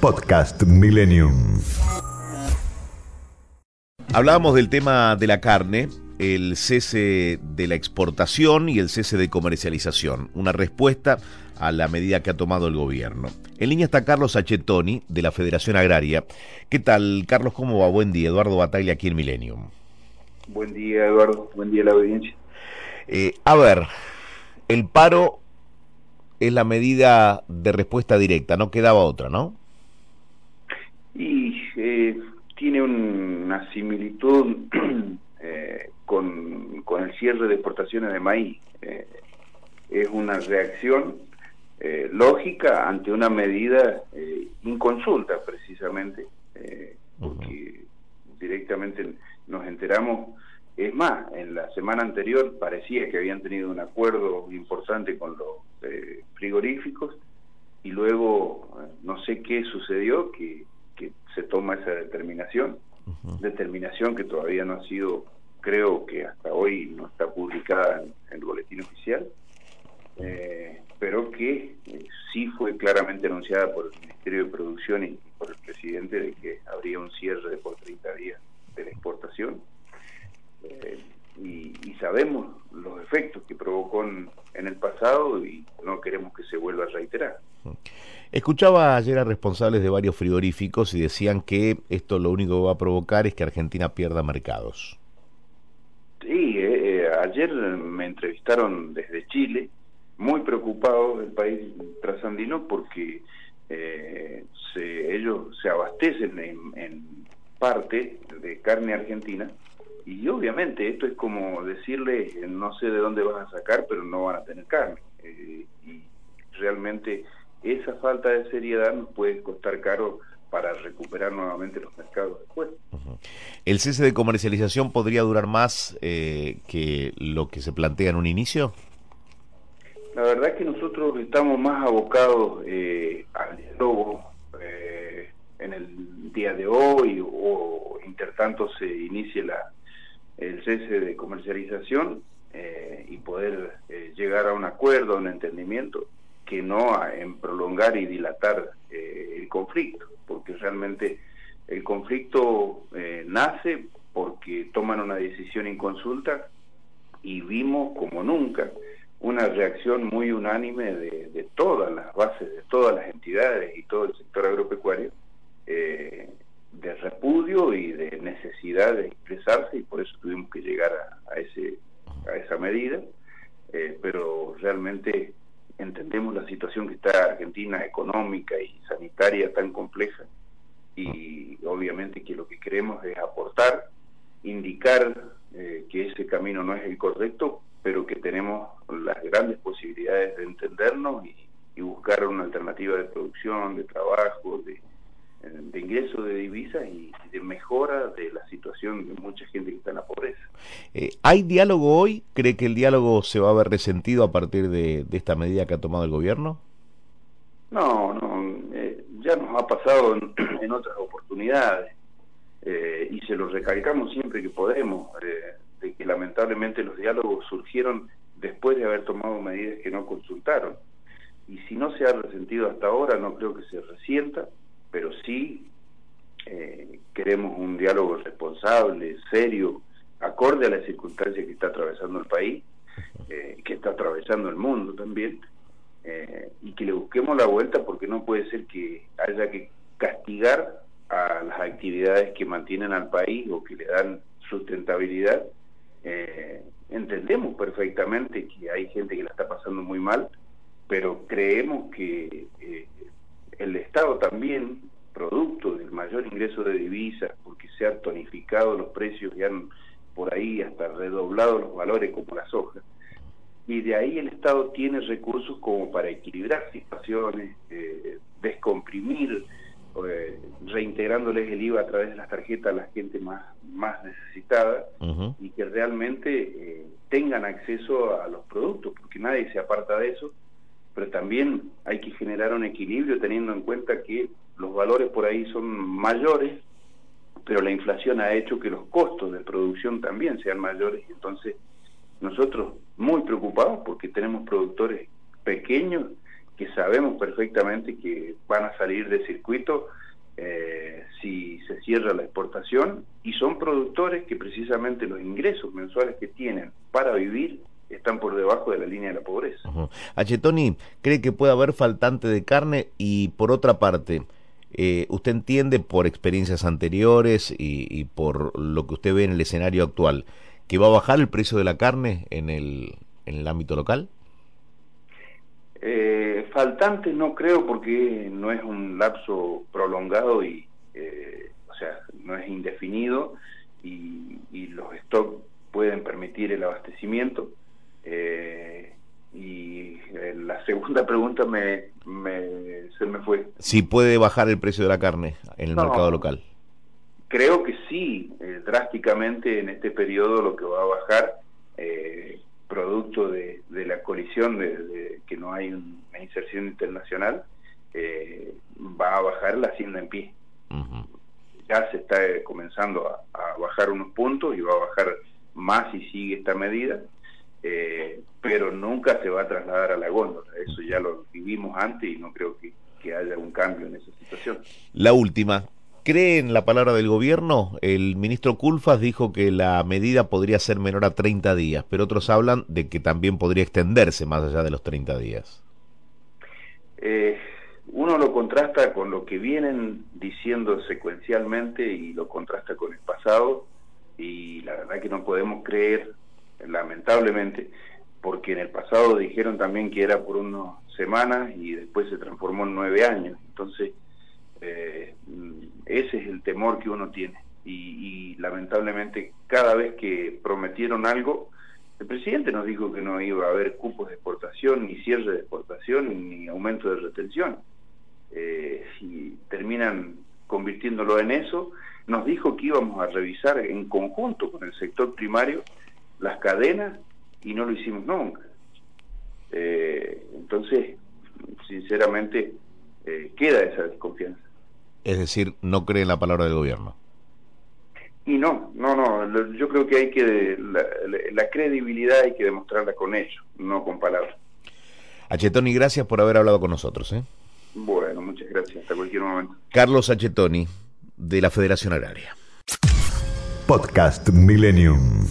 Podcast Millennium. Hablábamos del tema de la carne, el cese de la exportación y el cese de comercialización, una respuesta a la medida que ha tomado el gobierno. En línea está Carlos Achetoni, de la Federación Agraria. ¿Qué tal, Carlos? ¿Cómo va? Buen día. Eduardo Bataglia aquí en Millennium. Buen día, Eduardo. Buen día, la audiencia. Eh, a ver, el paro es la medida de respuesta directa, no quedaba otra, ¿no? Eh, tiene una similitud eh, con, con, el cierre de exportaciones de maíz. Eh, es una reacción eh, lógica ante una medida inconsulta, precisamente, porque directamente nos enteramos. Es más, en la semana anterior parecía que habían tenido un acuerdo importante con los frigoríficos y luego no sé qué sucedió, que se toma esa determinación, determinación que todavía no ha sido, creo que hasta hoy no está publicada en, en el boletín oficial, eh, pero que eh, sí fue claramente anunciada por el Ministerio de Producción y por el presidente de que habría un cierre de por 30 días de la exportación. Eh, y, y, sabemos los efectos que provocó en, en, el pasado y no queremos que se vuelva a reiterar. Escuchaba ayer a responsables de varios frigoríficos y decían que esto lo único que va a provocar es que Argentina pierda mercados. Sí, eh, ayer me entrevistaron desde Chile muy preocupados del país trasandino porque eh, se, ellos se abastecen en, en, parte de carne argentina y obviamente esto es como decirle no sé de dónde vas a sacar pero no van a tener carne eh, y realmente esa falta de seriedad nos puede costar caro para recuperar nuevamente los mercados después. Uh -huh. ¿El cese de comercialización podría durar más eh, que lo que se plantea en un inicio? La verdad es que nosotros estamos más abocados eh, al diálogo eh, en el día de hoy o intertanto se inicie la, el cese de comercialización eh, y poder eh, llegar a un acuerdo, a un entendimiento, que no en prolongar y dilatar eh, el conflicto, porque realmente el conflicto nace porque toman una decisión inconsulta y vimos como nunca una reacción muy unánime de, todas las bases, de todas las entidades y todo el sector agropecuario, eh, de repudio y de necesidad de expresarse y por eso tuvimos que llegar a, a ese, a esa medida, eh, pero realmente entendemos la situación que está Argentina económica y sanitaria tan compleja y obviamente que lo que queremos es aportar, indicar eh, que ese camino no es el correcto, pero que tenemos las grandes posibilidades de entendernos y, buscar una alternativa de producción, de trabajo, de, de ingreso de divisas y de mejora de la situación de mucha gente que está en la pobreza. Eh, ¿Hay diálogo hoy? ¿Cree que el diálogo se va a ver resentido a partir de, de esta medida que ha tomado el gobierno? No, no, eh, ya nos ha pasado en, en otras oportunidades eh, y se lo recalcamos siempre que podemos. De que lamentablemente los diálogos surgieron después de haber tomado medidas que no consultaron. Y si no se ha resentido hasta ahora, no creo que se resienta, pero sí eh, queremos un diálogo responsable, serio, acorde a las circunstancias que está atravesando el país, eh, que está atravesando el mundo también, eh, y que le busquemos la vuelta porque no puede ser que haya que castigar a las actividades que mantienen al país o que le dan sustentabilidad. Eh, entendemos perfectamente que hay gente que la está pasando muy mal, pero creemos que el Estado también, producto del mayor ingreso de divisas, porque se han tonificado los precios y han por ahí hasta redoblado los valores como la soja, y de ahí el Estado tiene recursos como para equilibrar situaciones, eh, descomprimir reintegrándoles el IVA a través de las tarjetas a la gente más, más necesitada y que realmente eh, tengan acceso a los productos, porque nadie se aparta de eso, pero también hay que generar un equilibrio teniendo en cuenta que los valores por ahí son mayores, pero la inflación ha hecho que los costos de producción también sean mayores, entonces nosotros muy preocupados porque tenemos productores pequeños que sabemos perfectamente que van a salir de circuito eh, si se cierra la exportación y son productores que precisamente los ingresos mensuales que tienen para vivir están por debajo de la línea de la pobreza. Achetoni, ¿cree que puede haber faltante de carne? Y por otra parte, eh, ¿usted entiende por experiencias anteriores y, por lo que usted ve en el escenario actual que va a bajar el precio de la carne en el, en el ámbito local? Eh, faltantes no creo porque no es un lapso prolongado y, eh, o sea, no es indefinido y, los stocks pueden permitir el abastecimiento. Eh, y la segunda pregunta me, me, se me fue. Si puede bajar el precio de la carne en el mercado local. Creo que sí, eh, drásticamente en este periodo lo que va a bajar eh, producto de, la colisión, de, que no hay una inserción internacional, eh, va a bajar la hacienda en pie. Ya se está eh, comenzando a, bajar unos puntos y va a bajar más si sigue esta medida, eh, pero nunca se va a trasladar a la góndola. Eso ya lo vivimos antes y no creo que, que haya un cambio en esa situación. La última, ¿Cree en la palabra del gobierno? El ministro Culfas dijo que la medida podría ser menor a 30 días, pero otros hablan de que también podría extenderse más allá de los 30 días. Eh, uno lo contrasta con lo que vienen diciendo secuencialmente y lo contrasta con el pasado y la verdad que no podemos creer, lamentablemente, porque en el pasado dijeron también que era por unas semanas y después se transformó en nueve años. Entonces, eh, ese es el temor que uno tiene. Y, lamentablemente cada vez que prometieron algo, el presidente nos dijo que no iba a haber cupos de exportación, ni cierre de exportación, ni aumento de retención. Eh, si terminan convirtiéndolo en eso, nos dijo que íbamos a revisar en conjunto con el sector primario las cadenas y no lo hicimos nunca. Eh, entonces, sinceramente, eh, queda esa desconfianza. Es decir, no cree en la palabra del gobierno. Y no, no, no, yo creo que hay que, la, credibilidad hay que demostrarla con hechos, no con palabras. Achetoni, gracias por haber hablado con nosotros. ¿eh? Bueno, muchas gracias, hasta cualquier momento. Carlos Achetoni, de la Federación Agraria. Podcast Millennium.